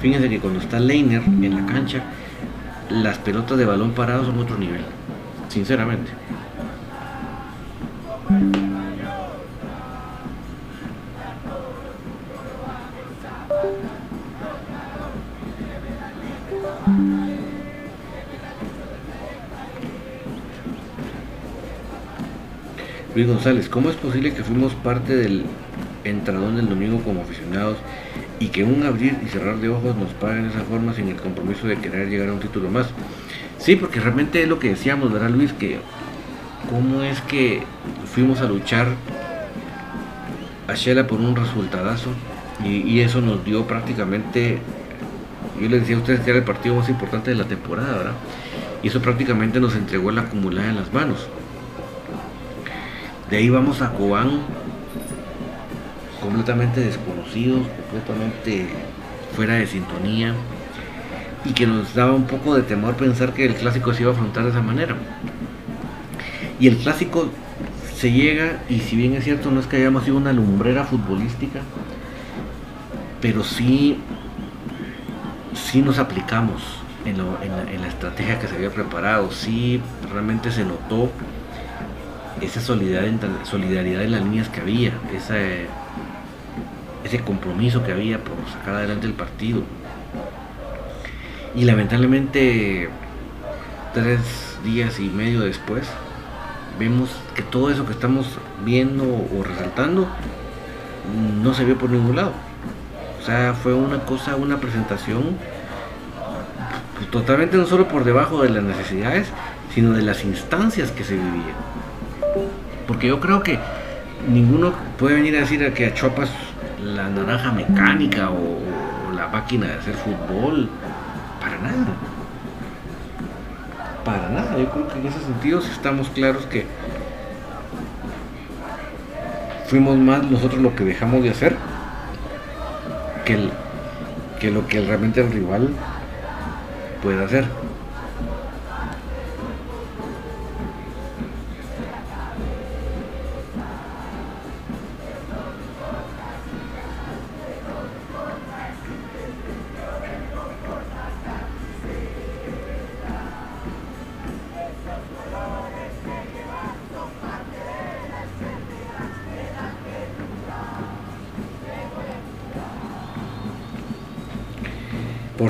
Fíjense que cuando está Leiner en la cancha, las pelotas de balón parado son otro nivel sinceramente. Luis González, ¿cómo es posible que fuimos parte del entradón del domingo como aficionados y que un abrir y cerrar de ojos nos paguen esa forma sin el compromiso de querer llegar a un título más. Sí, porque realmente es lo que decíamos, ¿verdad Luis? Que cómo es que fuimos a luchar a Shela por un resultadazo y, eso nos dio prácticamente, yo les decía a ustedes que era el partido más importante de la temporada, ¿verdad? Y eso prácticamente nos entregó la acumulada en las manos. De ahí vamos a Cobán completamente desconocidos, completamente fuera de sintonía y que nos daba un poco de temor pensar que el clásico se iba a afrontar de esa manera. Y el clásico se llega, y si bien es cierto, no es que hayamos sido una lumbrera futbolística, pero sí, sí nos aplicamos en, la, estrategia que se había preparado, sí realmente se notó esa solidaridad, solidaridad en las líneas que había, esa, ese compromiso que había por sacar adelante el partido. Y lamentablemente, tres días y medio después, vemos que todo eso que estamos viendo o resaltando no se vio por ningún lado. O sea, fue una cosa, una presentación totalmente no solo por debajo de las necesidades, sino de las instancias que se vivían. Porque yo creo que ninguno puede venir a decir que a Chopas la naranja mecánica o la máquina de hacer fútbol, para nada para nada. Yo creo que en ese sentido sí estamos claros que fuimos más nosotros lo que dejamos de hacer que, que lo que realmente el rival puede hacer.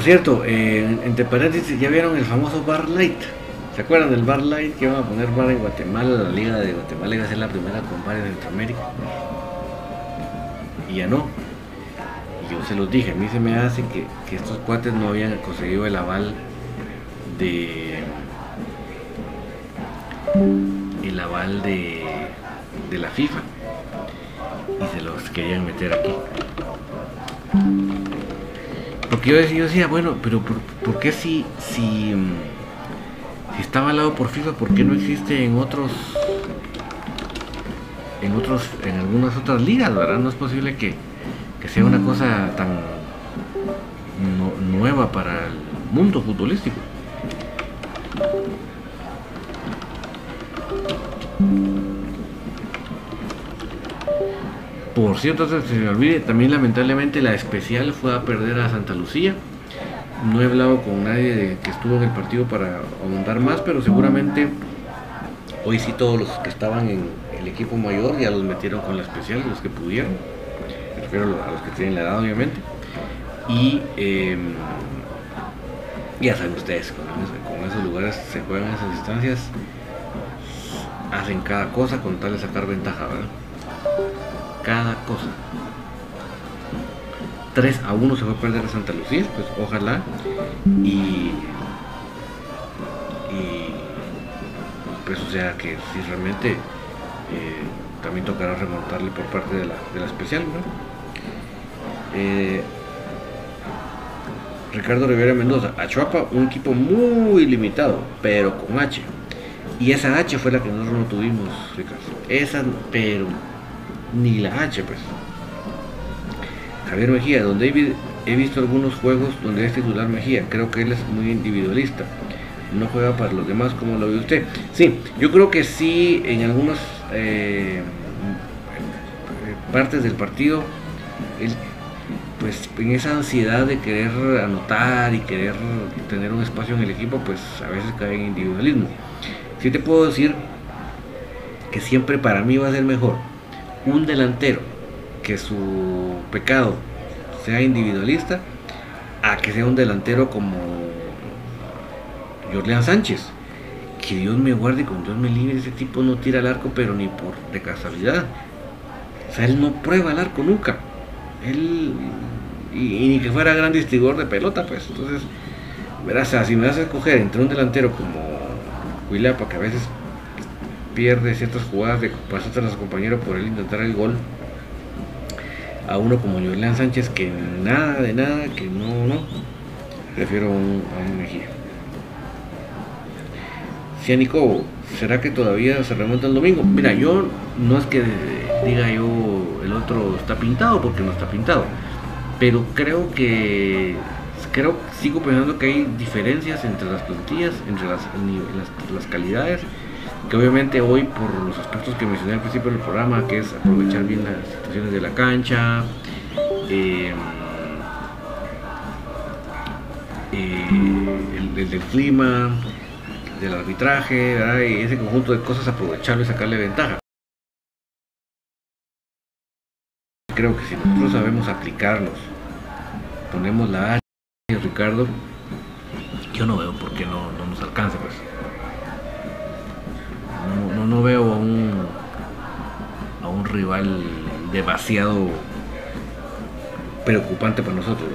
Por cierto, eh, entre paréntesis, ya vieron el famoso Bar Light. ¿Se acuerdan del Bar Light que iban a poner bar en Guatemala? La Liga de Guatemala iba a ser la primera con bar en Centroamérica. Y ya no. Yo se los dije, a mí se me hace que, estos cuates no habían conseguido el aval de. El aval de, de la FIFA. Y se los querían meter aquí. Yo, decía, bueno, pero ¿por, qué si, si, mm, si está avalado por FIFA, por qué no existe en otros en otros en algunas otras ligas, ¿verdad? No es posible que, sea una cosa tan nueva para el mundo futbolístico. Por cierto, se me olvide, también lamentablemente la especial fue a perder a Santa Lucía. No he hablado con nadie que estuvo en el partido para aumentar más, pero seguramente hoy sí todos los que estaban en el equipo mayor ya los metieron con la especial, los que pudieron. Me refiero a los que tienen la edad, obviamente. Y em, ya saben ustedes, con, esos lugares se juegan esas distancias, hacen cada cosa con tal de sacar ventaja, ¿verdad? Cada cosa. 3 a 1 se fue a perder a Santa Lucía, pues ojalá. Y, y pues o sea que si realmente eh, también tocará remontarle por parte de la, especial, eh, Ricardo Rivera Mendoza, Achuapa, un equipo muy limitado, pero con H. Y esa H fue la que nosotros no tuvimos, Ricardo. Esa, pero ni la H, pues. Javier Mejía, donde he visto algunos juegos donde es titular Mejía, creo que él es muy individualista. No juega para los demás como lo ve usted. Sí, yo creo que sí, en algunas eh, partes del partido, pues en esa ansiedad de querer anotar y querer tener un espacio en el equipo, pues a veces cae en individualismo. Sí te puedo decir que siempre para mí va a ser mejor un delantero que su pecado sea individualista a que sea un delantero como Jorleán Sánchez. Que Dios me guarde y con Dios me libre, ese tipo no tira al arco, pero ni por de casualidad. O sea, él no prueba el arco nunca. Él, y, ni que fuera gran distribuidor de pelota, pues. Entonces, verás, si me vas a escoger entre un delantero como Huilapa, que a veces pierde ciertas jugadas de pasárselo a su compañero por él intentar el gol, a uno como Julián Sánchez, que nada de nada, que no, no, prefiero a un, a un Mejía. Cianico, ¿será que todavía se remonta el domingo? Mira, yo no es que diga yo el otro está pintado porque no está pintado, pero creo que creo sigo pensando que hay diferencias entre las plantillas, entre las, las, calidades, que obviamente hoy por los aspectos que mencioné al principio del programa, que es aprovechar bien las situaciones de la cancha, eh, eh, el, el, del clima, del arbitraje, y ese conjunto de cosas aprovecharlo y sacarle ventaja. Creo que si nosotros sabemos aplicarlos, ponemos la área, Ricardo, yo no veo por qué no, nos alcanza, pues. No, veo a un, a un rival demasiado preocupante para nosotros.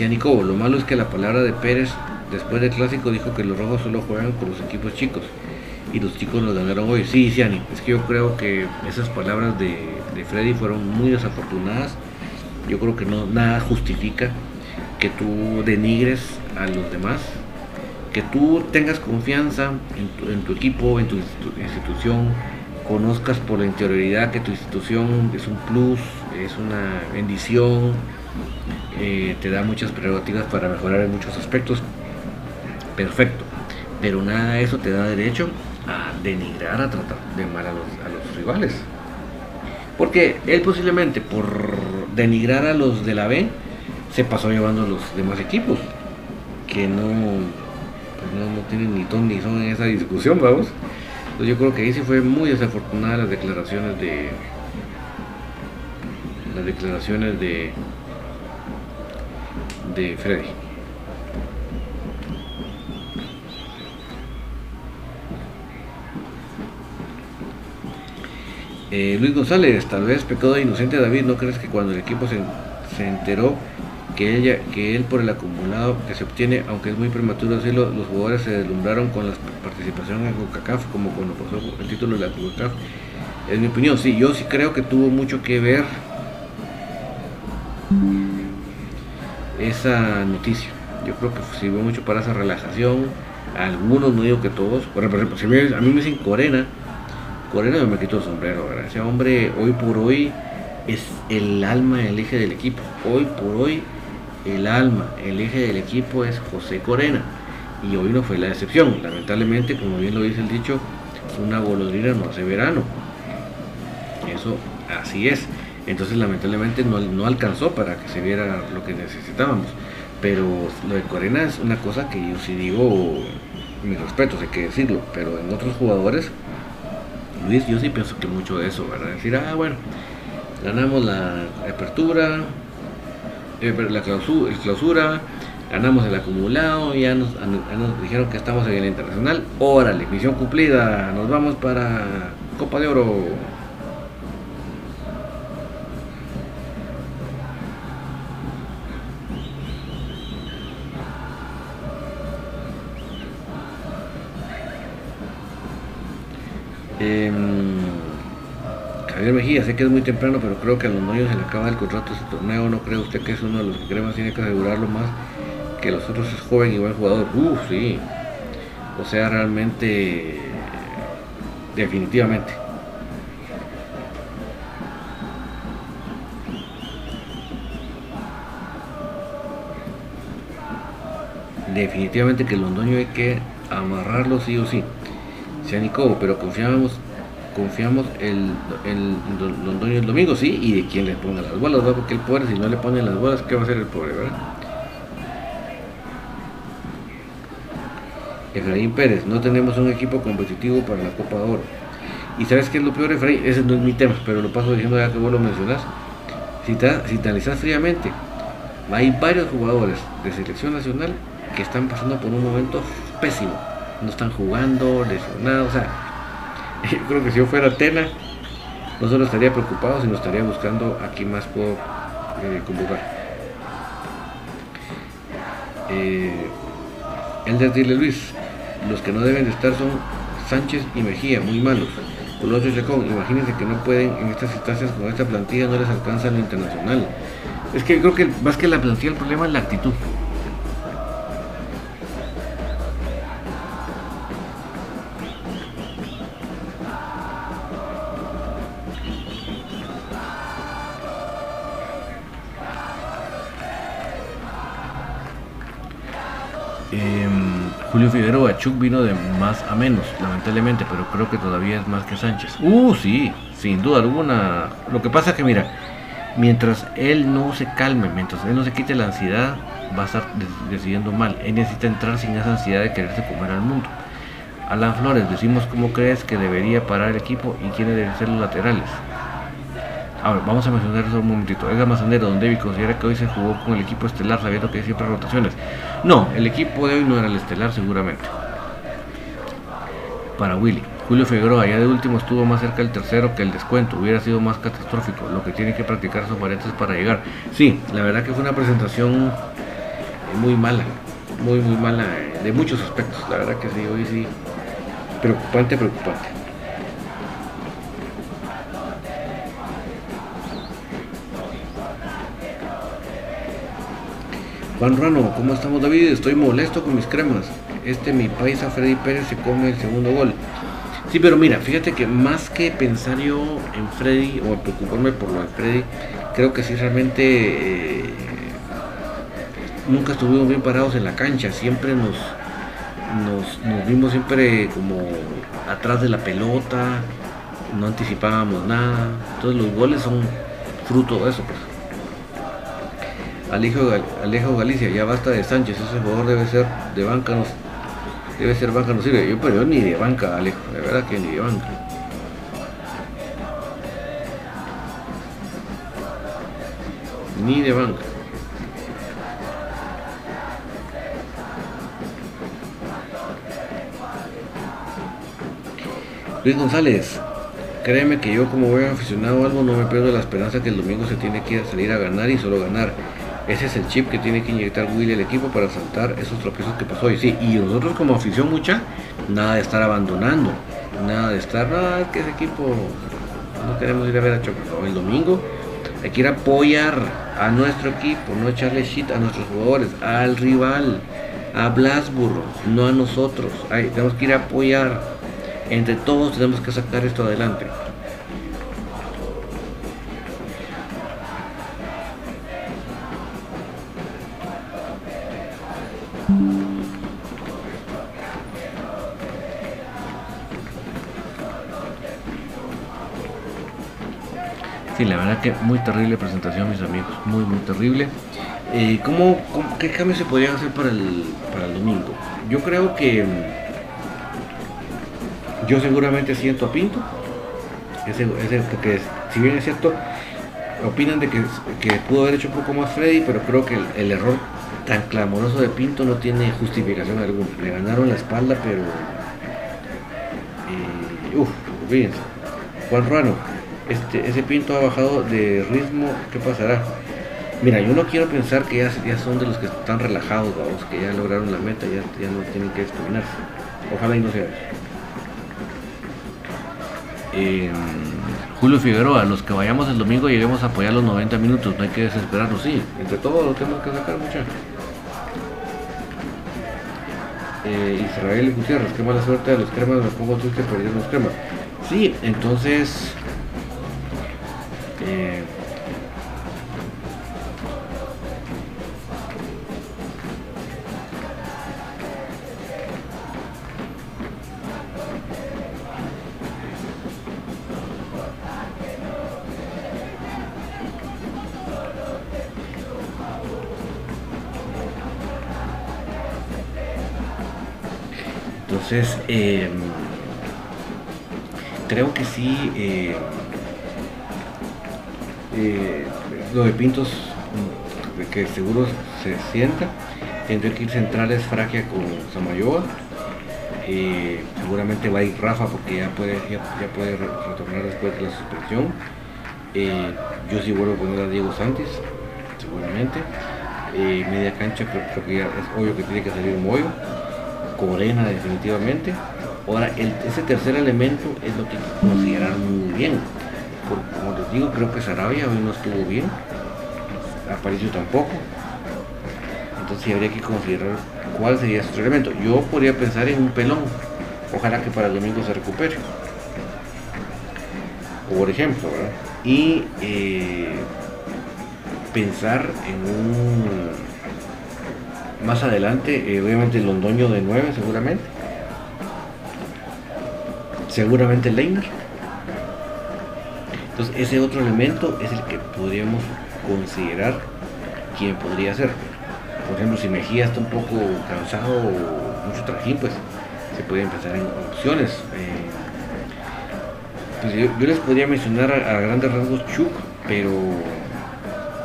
Nico, lo malo es que la palabra de Pérez Después del clásico dijo que los rojos solo juegan con los equipos chicos y los chicos los ganaron hoy. Sí, Ciani, es que yo creo que esas palabras de, Freddy fueron muy desafortunadas. Yo creo que no nada justifica que tú denigres a los demás, que tú tengas confianza en tu, equipo, en tu institución, conozcas por la interioridad que tu institución es un plus, es una bendición, eh, te da muchas prerrogativas para mejorar en muchos aspectos, perfecto. Pero nada de eso te da derecho a denigrar, a tratar de mal a los, rivales. Porque él posiblemente por denigrar a los de la B se pasó llevando a los demás equipos. Que no, pues no, tienen ni ton ni son en esa discusión, vamos. Entonces yo creo que ahí sí fue muy desafortunada las declaraciones de. Las declaraciones de. de Freddy. Eh, Luis González, tal vez pecado de inocente David, ¿no crees que cuando el equipo se, enteró que, ella, que él por el acumulado que se obtiene, aunque es muy prematuro decirlo, los jugadores se deslumbraron con la participación en CONCACAF, como cuando pasó el título de la CONCACAF? Es mi opinión, sí, yo sí creo que tuvo mucho que ver esa noticia. Yo creo que sirvió mucho para esa relajación. Algunos, no digo que todos, por ejemplo, a mí me dicen Corena, Corena me quito el sombrero, Ese hombre hoy por hoy es el alma, el eje del equipo. Hoy por hoy el alma, el eje del equipo es José Corena. Y hoy no fue la excepción. Lamentablemente, como bien lo dice el dicho, una golondrina no hace verano. Eso así es. Entonces lamentablemente no, no alcanzó para que se viera lo que necesitábamos. Pero lo de Corena es una cosa que yo sí digo, mis respetos, hay que decirlo. Pero en otros jugadores Luis, yo sí pienso que mucho de eso, ¿verdad? Decir, ah, bueno, ganamos la apertura, eh, la clausura, ganamos el acumulado, ya nos, dijeron que estamos en el internacional, órale, misión cumplida, nos vamos para Copa de Oro. Eh, Javier Mejía, sé que es muy temprano, pero creo que a los novios se le acaba el contrato de este torneo. ¿No cree usted que es uno de los que crema tiene que asegurarlo más que los otros? Es joven y buen jugador. Uf, sí. O sea, realmente, definitivamente. Definitivamente que el Londoño hay que amarrarlo sí o sí sea Nico, pero confiamos confiamos el, el Londoño el domingo, sí, y de quién le ponga las bolas, ¿verdad? Porque el pobre, si no le ponen las bolas, ¿qué va a hacer el pobre, verdad? Efraín Pérez, no tenemos un equipo competitivo para la Copa de Oro. Y sabes qué es lo peor, Efraín, ese no es mi tema, pero lo paso diciendo ya que vos lo mencionás. Si si te analizas fríamente, hay varios jugadores de selección nacional que están pasando por un momento pésimo no están jugando, lesionados, o sea, [LAUGHS] yo creo que si yo fuera Tena, no solo estaría preocupado, sino estaría buscando a quién más puedo eh, convocar. Eh, Elder Dile Luis, los que no deben de estar son Sánchez y Mejía, muy malos. Colosio y Chacón, imagínense que no pueden en estas instancias con esta plantilla, no les alcanza lo internacional. Es que creo que más que la plantilla, el problema es la actitud. Chuck vino de más a menos, lamentablemente, pero creo que todavía es más que Sánchez. Uh, sí, sin duda alguna. Lo que pasa es que, mira, mientras él no se calme, mientras él no se quite la ansiedad, va a estar decidiendo mal. Él necesita entrar sin esa ansiedad de quererse comer al mundo. Alan Flores, decimos cómo crees que debería parar el equipo y quiénes deben ser los laterales. Ahora, vamos a mencionar eso un momentito. Edgar Mazanero, donde David considera que hoy se jugó con el equipo estelar sabiendo que hay siempre rotaciones. No, el equipo de hoy no era el estelar seguramente. Para Willy. Julio Figueroa, ya de último estuvo más cerca del tercero que el descuento, hubiera sido más catastrófico, lo que tiene que practicar sus variantes para llegar. Sí, la verdad que fue una presentación muy mala, muy muy mala de muchos aspectos, la verdad que sí, hoy sí, preocupante, preocupante. Juan Rano, ¿cómo estamos David? Estoy molesto con mis cremas. Este mi paisa Freddy Pérez se come el segundo gol. Sí, pero mira, fíjate que más que pensar yo en Freddy o preocuparme por lo de Freddy, creo que sí realmente eh, nunca estuvimos bien parados en la cancha. Siempre nos, nos, nos vimos siempre como atrás de la pelota, no anticipábamos nada. Entonces los goles son fruto de eso. Pues. Alejo, Alejo Galicia, ya basta de Sánchez, ese jugador debe ser de banca, debe ser banca, no sirve. Yo, pero yo ni de banca, Alejo, de verdad que ni de banca. Ni de banca. Luis González, créeme que yo como buen aficionado algo no me pierdo la esperanza que el domingo se tiene que salir a ganar y solo ganar. Ese es el chip que tiene que inyectar Willy al equipo para saltar esos tropiezos que pasó hoy. Sí, y nosotros como afición mucha, nada de estar abandonando, nada de estar, nada, es que ese equipo no queremos ir a ver a Choco. el domingo hay que ir a apoyar a nuestro equipo, no echarle shit a nuestros jugadores, al rival, a Blasburgo, no a nosotros. tenemos que ir a apoyar. Entre todos tenemos que sacar esto adelante. Sí, la verdad que muy terrible presentación, mis amigos. Muy, muy terrible. Eh, ¿cómo, qué cambios se podrían hacer para el, para el domingo? Yo creo que yo seguramente siento a Pinto. Ese, ese, porque si bien es cierto, opinan de que, que, pudo haber hecho un poco más Freddy, pero creo que el, el error tan clamoroso de Pinto no tiene justificación alguna. Le ganaron la espalda, pero. Eh, uff, fíjense. Juan Ruano, este, ese Pinto ha bajado de ritmo, ¿qué pasará? Mira, yo no quiero pensar que ya, ya son de los que están relajados, vamos, que ya lograron la meta, ya, ya no tienen que exterminarse. Ojalá y no sea eh, Julio Figueroa, los que vayamos el domingo lleguemos a apoyar los 90 minutos, no hay que desesperarnos, sí, entre todos lo tenemos que sacar muchachos. Eh, Israel Gutiérrez, qué mala suerte de los cremas, me pongo triste perdiendo los cremas. Sí, entonces entonces eh, creo que sí eh, eh, lo de Pintos, mm, que seguro se sienta. Tendré que ir centrales Fragia con Samayoa. Seguramente va a ir Rafa porque ya puede, ya, puede retornar después de la suspensión. Eh, yo sí vuelvo a poner a Diego Santos, seguramente. Eh, media cancha creo, que ya es obvio que tiene que salir Moyo. Corena definitivamente. Ahora, ese tercer elemento es lo que considerar muy bien. Como les digo, creo que Sarabia hoy no estuvo bien. Aparicio tampoco. Entonces habría que considerar cuál sería su elemento. Yo podría pensar en un pelón. Ojalá que para domingo se recupere. Por ejemplo, Y eh, pensar en un más adelante, eh, obviamente Londoño de 9 seguramente. Seguramente Leiner. Entonces ese otro elemento es el que podríamos considerar quién podría ser. Por ejemplo, si Mejía está un poco cansado o mucho trajín, pues se puede empezar en opciones. Eh, pues yo, les podría mencionar a, grandes rasgos Chuk, pero,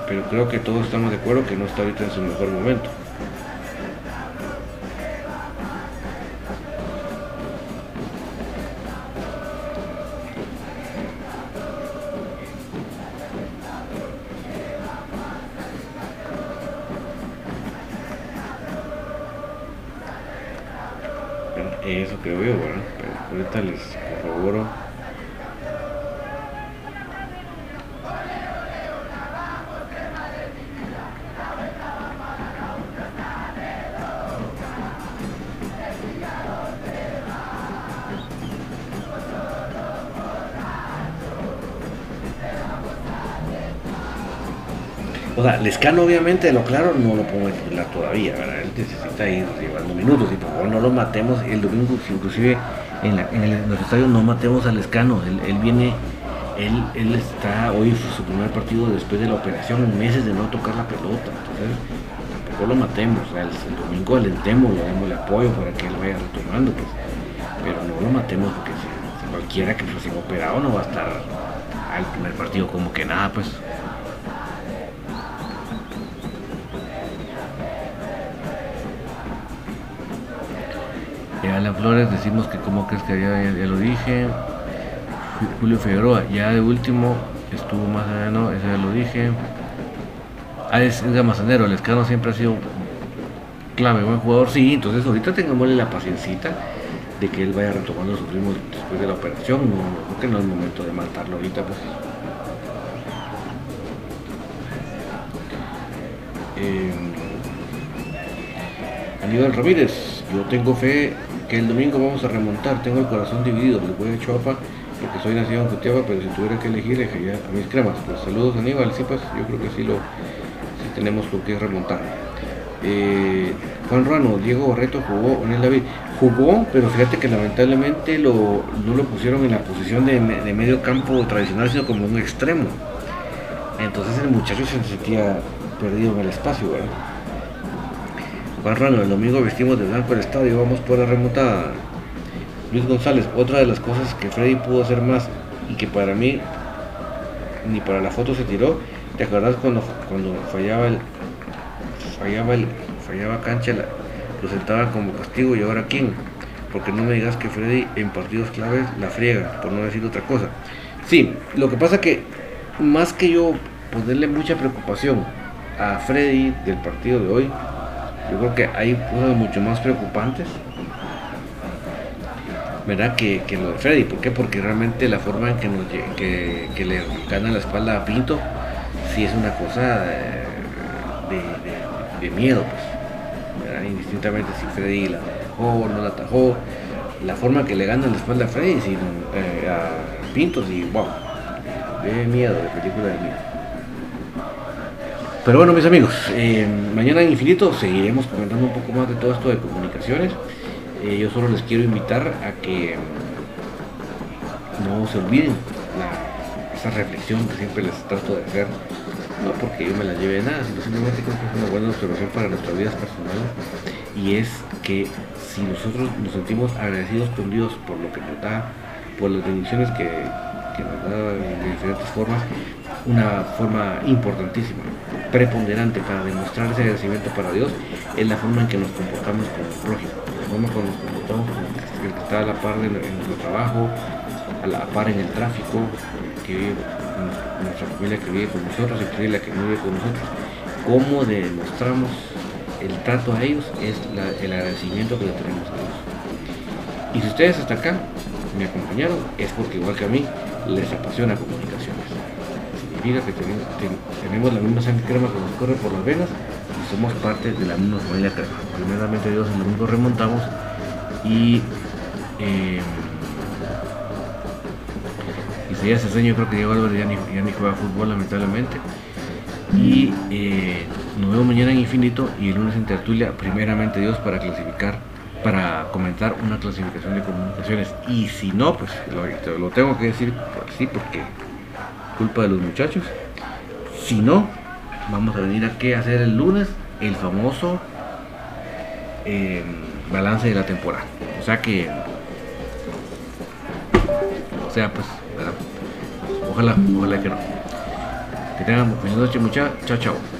pero creo que todos estamos de acuerdo que no está ahorita en su mejor momento. Lescano obviamente, lo claro, no lo pongo titular todavía, ¿verdad? Él necesita ir llevando minutos y por favor no lo matemos. El domingo, inclusive en, la, en, el, los estadios no matemos a Lescano, él, viene, él, está hoy su primer partido después de la operación, meses de no tocar la pelota, entonces tampoco lo matemos, el, domingo alentemos, le damos el apoyo para que él vaya retomando, pues, pero no lo matemos porque si, cualquiera que recién operado no va a estar al primer partido como que nada, pues. Alan Flores, decimos que como crees que ya, ya, lo dije. Julio Figueroa, ya de último estuvo más no, ese ya lo dije. Ah, es, Gamazanero, el escano siempre ha sido clave, buen jugador, sí, entonces ahorita tengámosle la paciencita de que él vaya retomando su ritmo después de la operación, no, creo que no es momento de matarlo ahorita pues. Eh, Aníbal Ramírez, yo tengo fe que el domingo vamos a remontar. Tengo el corazón dividido, le voy a Chuapa porque soy nacido en Cutiaba, pero si tuviera que elegir, elegiría a mis cremas. Pues saludos Aníbal, sí pues yo creo que sí lo sí tenemos con qué remontar. Eh, Juan Ruano, Diego Barreto jugó en el David. Jugó, pero fíjate que lamentablemente lo, no lo pusieron en la posición de, de, medio campo tradicional, sino como un extremo. Entonces el muchacho se sentía perdido en el espacio, ¿verdad? Barrano, el domingo vestimos de blanco el estadio, vamos por la remontada. Luis González, otra de las cosas que Freddy pudo hacer más y que para mí ni para la foto se tiró. ¿Te acuerdas cuando, cuando fallaba el fallaba el fallaba cancha lo sentaba como castigo y ahora quién? Porque no me digas que Freddy en partidos claves la friega, por no decir otra cosa. Sí, lo que pasa que más que yo ponerle mucha preocupación a Freddy del partido de hoy, yo creo que hay cosas mucho más preocupantes, ¿verdad? Que, lo de Freddy. ¿Por qué? Porque realmente la forma en que, nos, que, le gana la espalda a Pinto, sí es una cosa de, miedo, pues. Indistintamente si Freddy la dejó o no la atajó, la forma que le gana la espalda a Freddy, sino, eh, a Pinto, sí, wow, de miedo, de película de miedo. Pero bueno, mis amigos, eh, mañana en Infinito seguiremos comentando un poco más de todo esto de comunicaciones. Eh, yo solo les quiero invitar a que no se olviden esa reflexión que siempre les trato de hacer, no porque yo me la lleve de nada, sino simplemente creo que es una buena observación para nuestras vidas personales y es que si nosotros nos sentimos agradecidos con Dios por lo que nos da, por las bendiciones que nos da de diferentes formas, una forma importantísima, preponderante para demostrar ese agradecimiento para Dios, es la forma en que nos comportamos con el prójimo, la forma en que nos comportamos con el que está a la par en nuestro trabajo, a la par en el tráfico, que vive nuestra familia que vive con nosotros, inclusive la que vive con nosotros, cómo demostramos el trato a ellos es el agradecimiento que le tenemos a Dios. Y si ustedes hasta acá me acompañaron, es porque igual que a mí les apasiona comunicaciones. Significa que tenemos, la misma sangre crema que nos corre por las venas y somos parte de la misma familia crema. Primeramente Dios el domingo remontamos y eh, y ese sueño creo que Diego Álvarez ya ni, ya ni juega fútbol lamentablemente y eh, nos vemos mañana en Infinito y el lunes en Tertulia, primeramente Dios, para clasificar, para comentar una clasificación de comunicaciones. Y si no, pues lo, tengo que decir así porque culpa de los muchachos. Si no, vamos a venir aquí a hacer el lunes el famoso eh, balance de la temporada. O sea que, o sea, pues, ojalá, ojalá que no. Que tengan buenas noches, muchachos. Chao, chao.